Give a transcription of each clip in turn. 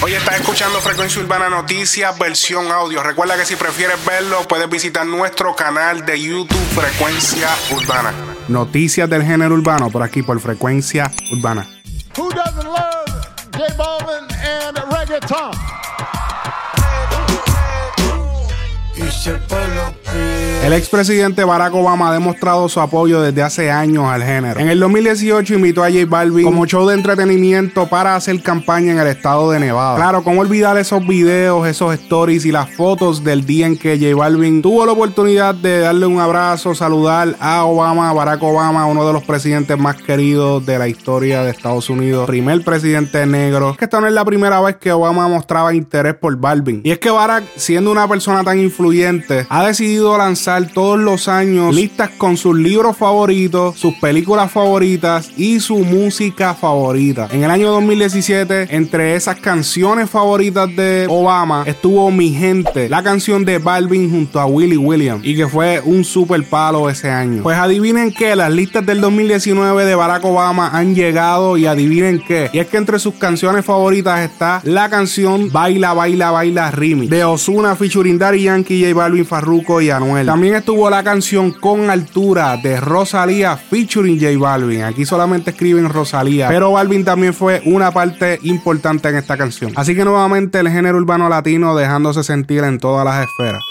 Hoy estás escuchando Frecuencia Urbana Noticias, versión audio. Recuerda que si prefieres verlo, puedes visitar nuestro canal de YouTube Frecuencia Urbana. Noticias del género urbano por aquí por Frecuencia Urbana. Who doesn't love J Balvin and reggaeton? El expresidente Barack Obama ha demostrado su apoyo desde hace años al género. En el 2018 invitó a J Balvin como show de entretenimiento para hacer campaña en el estado de Nevada. Claro, cómo olvidar esos videos, esos stories y las fotos del día en que J Balvin tuvo la oportunidad de darle un abrazo, saludar a Obama, Barack Obama, uno de los presidentes más queridos de la historia de Estados Unidos, primer presidente negro. Que esta no es la primera vez que Obama mostraba interés por Balvin. Y es que Barack, siendo una persona tan influyente, ha decidido lanzar todos los años listas con sus libros favoritos, sus películas favoritas y su música favorita. En el año 2017, entre esas canciones favoritas de Obama, estuvo Mi Gente, la canción de Balvin junto a Willie Williams, y que fue un super palo ese año. Pues adivinen que las listas del 2019 de Barack Obama han llegado y adivinen qué. Y es que entre sus canciones favoritas está la canción Baila, Baila, Baila Remix de Osuna featuring Daddy Yankee, Balvin, Farruko y Anuel. También estuvo la canción Con Altura de Rosalía featuring J Balvin. Aquí solamente escriben Rosalía, pero Balvin también fue una parte importante en esta canción. Así que nuevamente el género urbano latino dejándose sentir en todas las esferas.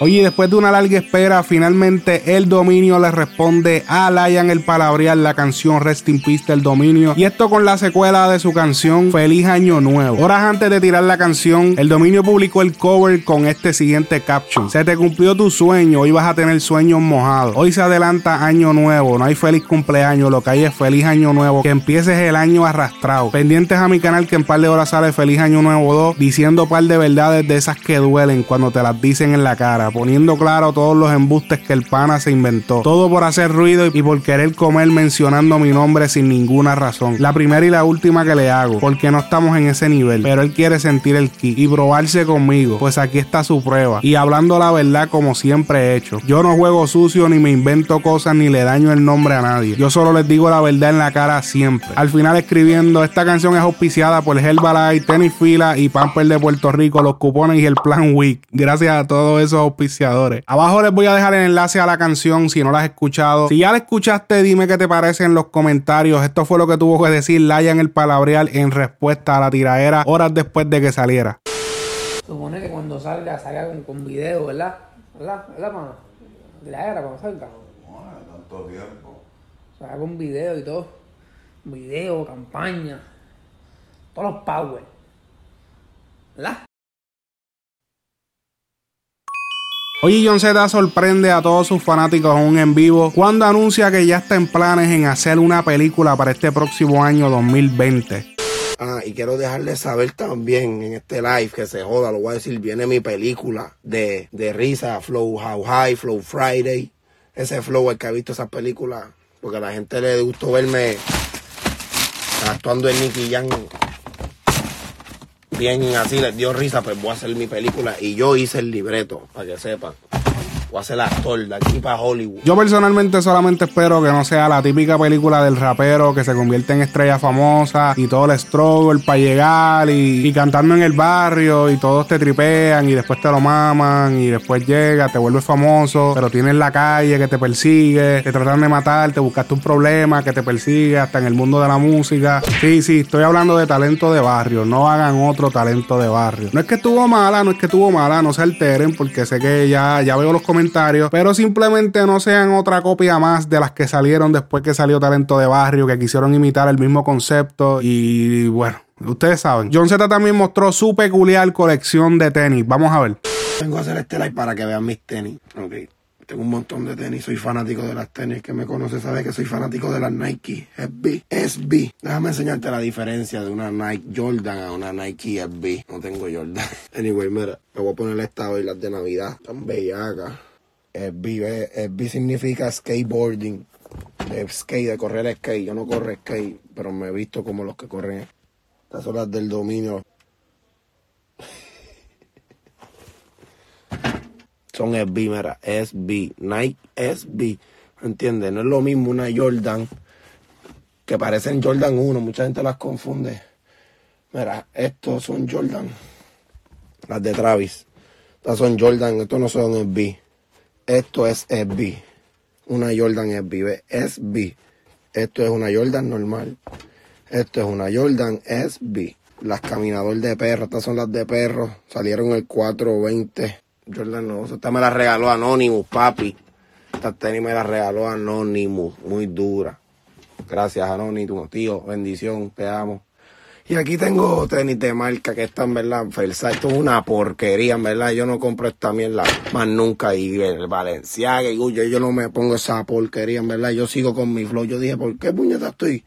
Oye, después de una larga espera, finalmente el dominio le responde a Lion el Palabrial la canción Rest in Peace del dominio. Y esto con la secuela de su canción Feliz Año Nuevo. Horas antes de tirar la canción, el dominio publicó el cover con este siguiente caption. Se te cumplió tu sueño, hoy vas a tener sueños mojados. Hoy se adelanta Año Nuevo, no hay feliz cumpleaños, lo que hay es Feliz Año Nuevo. Que empieces el año arrastrado. Pendientes a mi canal que en par de horas sale Feliz Año Nuevo 2, diciendo par de verdades de esas que duelen cuando te las dicen en la cara poniendo claro todos los embustes que el pana se inventó. Todo por hacer ruido y por querer comer mencionando mi nombre sin ninguna razón. La primera y la última que le hago, porque no estamos en ese nivel, pero él quiere sentir el ki y probarse conmigo, pues aquí está su prueba. Y hablando la verdad como siempre he hecho. Yo no juego sucio ni me invento cosas ni le daño el nombre a nadie. Yo solo les digo la verdad en la cara siempre. Al final escribiendo, esta canción es auspiciada por Herbalife, Tennis Fila y Pamper de Puerto Rico, los cupones y el Plan Week. Gracias a todos esos Abajo les voy a dejar el enlace a la canción si no la has escuchado. Si ya la escuchaste, dime qué te parece en los comentarios. Esto fue lo que tuvo que decir Laia en el palabrial en respuesta a la tiraera horas después de que saliera. Supone que cuando salga, salga con, con video, ¿verdad? ¿Verdad? ¿Verdad, mano? De la era cuando salga. Bueno, tanto tiempo. Salga con video y todo. Video, campaña. Todos los power. ¿Verdad? Oye, John Z sorprende a todos sus fanáticos un en vivo cuando anuncia que ya está en planes en hacer una película para este próximo año 2020. Ah, y quiero dejarles saber también en este live que se joda, lo voy a decir, viene mi película de, de risa, Flow How High, Flow Friday. Ese flow el que ha visto esas películas, porque a la gente le gustó verme actuando en Nicky Jam bien así, les dio risa, pues voy a hacer mi película y yo hice el libreto, para que sepan. Voy a ser actor de aquí para Hollywood. Yo personalmente solamente espero que no sea la típica película del rapero que se convierte en estrella famosa y todo el struggle para llegar y, cantando en el barrio y todos te tripean y después te lo maman y después llega, te vuelves famoso, pero tienes la calle que te persigue, te tratan de matar, te buscaste un problema que te persigue hasta en el mundo de la música. Sí, sí, estoy hablando de talento de barrio, no hagan otro talento de barrio. No es que estuvo mala, no es que estuvo mala, no se alteren porque sé que ya, ya veo los comentarios pero simplemente no sean otra copia más de las que salieron después que salió Talento de Barrio, que quisieron imitar el mismo concepto y bueno. Ustedes saben. John Z también mostró su peculiar colección de tenis. Vamos a ver. Vengo a hacer este live para que vean mis tenis. Ok. Tengo un montón de tenis. Soy fanático de las tenis. Que me conoce sabe que soy fanático de las Nike SB. SB. Déjame enseñarte la diferencia de una Nike Jordan a una Nike SB. No tengo Jordan. Anyway, mira. Me voy a poner esta hoy, las de Navidad. Tan bellacas. Eh, SB significa skateboarding. De skate, de correr skate. Yo no corro skate, pero me he visto como los que corren. Estas son las del dominio. Son SB, mira, SB. Nike SB. ¿Me entiendes? No es lo mismo una Jordan que parecen Jordan 1. Mucha gente las confunde. Mira, estos son Jordan. Las de Travis. Estas son Jordan, estos no son SB. Esto es SB. Una Jordan SB. SB. Esto es una Jordan normal. Esto es una Jordan SB. Las caminador de perro. Estas son las de perro. Salieron el 420. Jordan no. Esta me la regaló Anonymous, papi. Esta tenis me la regaló Anonymous. Muy dura. Gracias, Anonymous, tío. Bendición. Te amo. Y aquí tengo tenis de marca que están, ¿verdad? Versace, esto es una porquería, verdad. Yo no compro esta mierda más nunca. Y el Valenciaga y Gucci, yo no me pongo esa porquería, verdad. Yo sigo con mi flow. Yo dije, ¿por qué puñeta estoy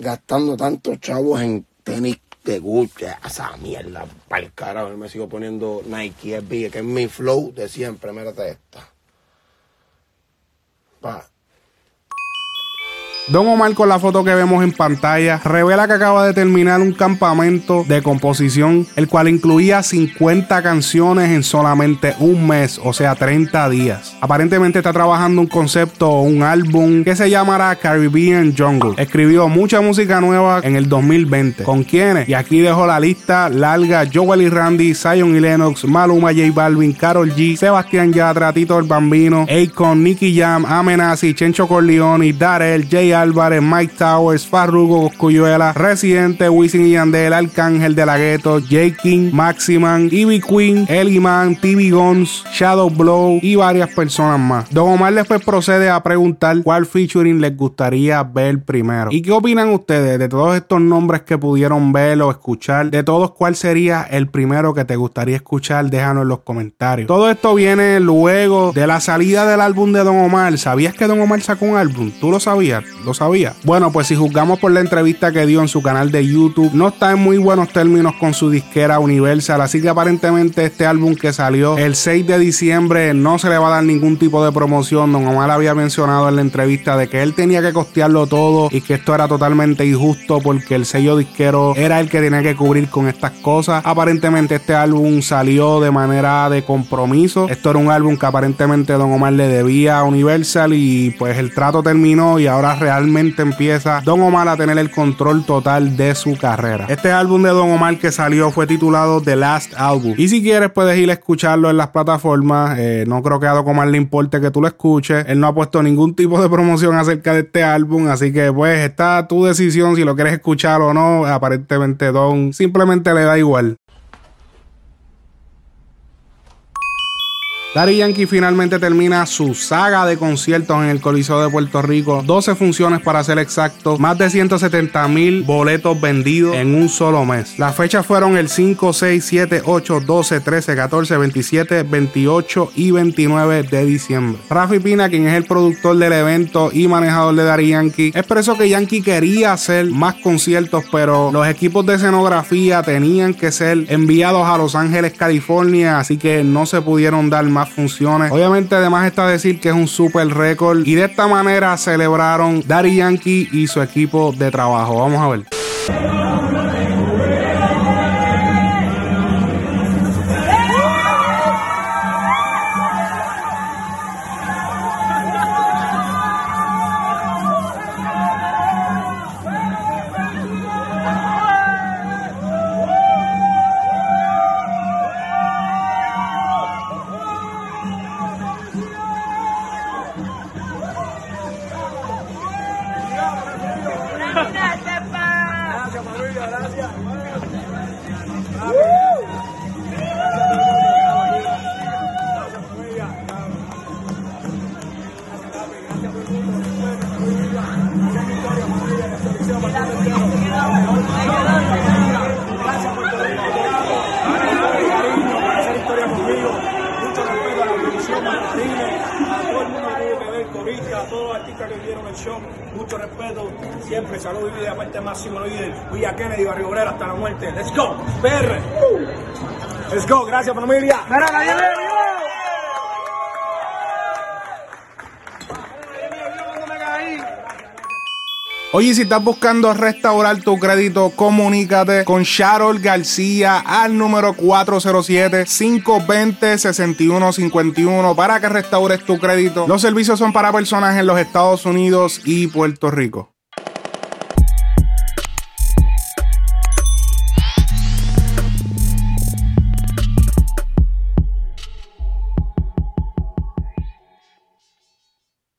gastando tantos chavos en tenis de Gucci? Esa mierda, para el carajo. Yo me sigo poniendo Nike SB, que es mi flow de siempre. Mírate esta. Pa. Don Omar con la foto que vemos en pantalla revela que acaba de terminar un campamento de composición, el cual incluía 50 canciones en solamente un mes, o sea 30 días. Aparentemente está trabajando un concepto o un álbum que se llamará Caribbean Jungle. Escribió mucha música nueva en el 2020. ¿Con quiénes? Y aquí dejo la lista larga: Joel y Randy, Zion y Lennox, Maluma, J Balvin, Carol G, Sebastián Yatra, Tito el Bambino, Akon, Nicky Jam, Amenazi, Chencho Corleone, Darel, J Álvarez, Mike Towers, Farruko, Coscuyuela, Residente, Wisin y Yandel, Arcángel de la Gueto, J. King, Maximan, Ivy Queen, Eliman, TV Guns, Shadow Blow y varias personas más. Don Omar después procede a preguntar cuál featuring les gustaría ver primero. ¿Y qué opinan ustedes de todos estos nombres que pudieron ver o escuchar? De todos, ¿cuál sería el primero que te gustaría escuchar? Déjanos en los comentarios. Todo esto viene luego de la salida del álbum de Don Omar. ¿Sabías que Don Omar sacó un álbum? ¿Tú lo sabías? ¿Lo sabías? Bueno, pues si juzgamos por la entrevista que dio en su canal de YouTube, no está en muy buenos términos con su disquera Universal, así que aparentemente este álbum que salió el 6 de diciembre no se le va a dar ningún tipo de promoción. Don Omar había mencionado en la entrevista de que él tenía que costearlo todo y que esto era totalmente injusto porque el sello disquero era el que tenía que cubrir con estas cosas. Aparentemente este álbum salió de manera de compromiso. Esto era un álbum que aparentemente Don Omar le debía a Universal y pues el trato terminó y ahora realmente empieza Don Omar a tener el control total de su carrera. Este álbum de Don Omar que salió fue titulado The Last Album. Y si quieres puedes ir a escucharlo en las plataformas. Eh, no creo que a Don Omar le importe que tú lo escuches. Él no ha puesto ningún tipo de promoción acerca de este álbum. Así que pues está tu decisión si lo quieres escuchar o no. Aparentemente Don simplemente le da igual. Daddy Yankee finalmente termina su saga de conciertos en el Coliseo de Puerto Rico. 12 funciones para ser exacto. Más de 170 mil boletos vendidos en un solo mes. Las fechas fueron el 5, 6, 7, 8, 12, 13, 14, 27, 28 y 29 de diciembre. Rafi Pina, quien es el productor del evento y manejador de Daddy Yankee, expresó que Yankee quería hacer más conciertos, pero los equipos de escenografía tenían que ser enviados a Los Ángeles, California, así que no se pudieron dar más funciones. Obviamente, además está decir que es un super récord y de esta manera celebraron Daddy Yankee y su equipo de trabajo. Vamos a ver. Mucho respeto, siempre salud y vida, aparte máximo líder, Villa Kennedy, Barrio Obrero, hasta la muerte. Let's go, PR. Let's go, gracias familia. Mira, nadie me vio. Nadie me vio cuando me caí. Oye, si estás buscando restaurar tu crédito, comunícate con Sharol García al número 407-520-6151 para que restaures tu crédito. Los servicios son para personas en los Estados Unidos y Puerto Rico.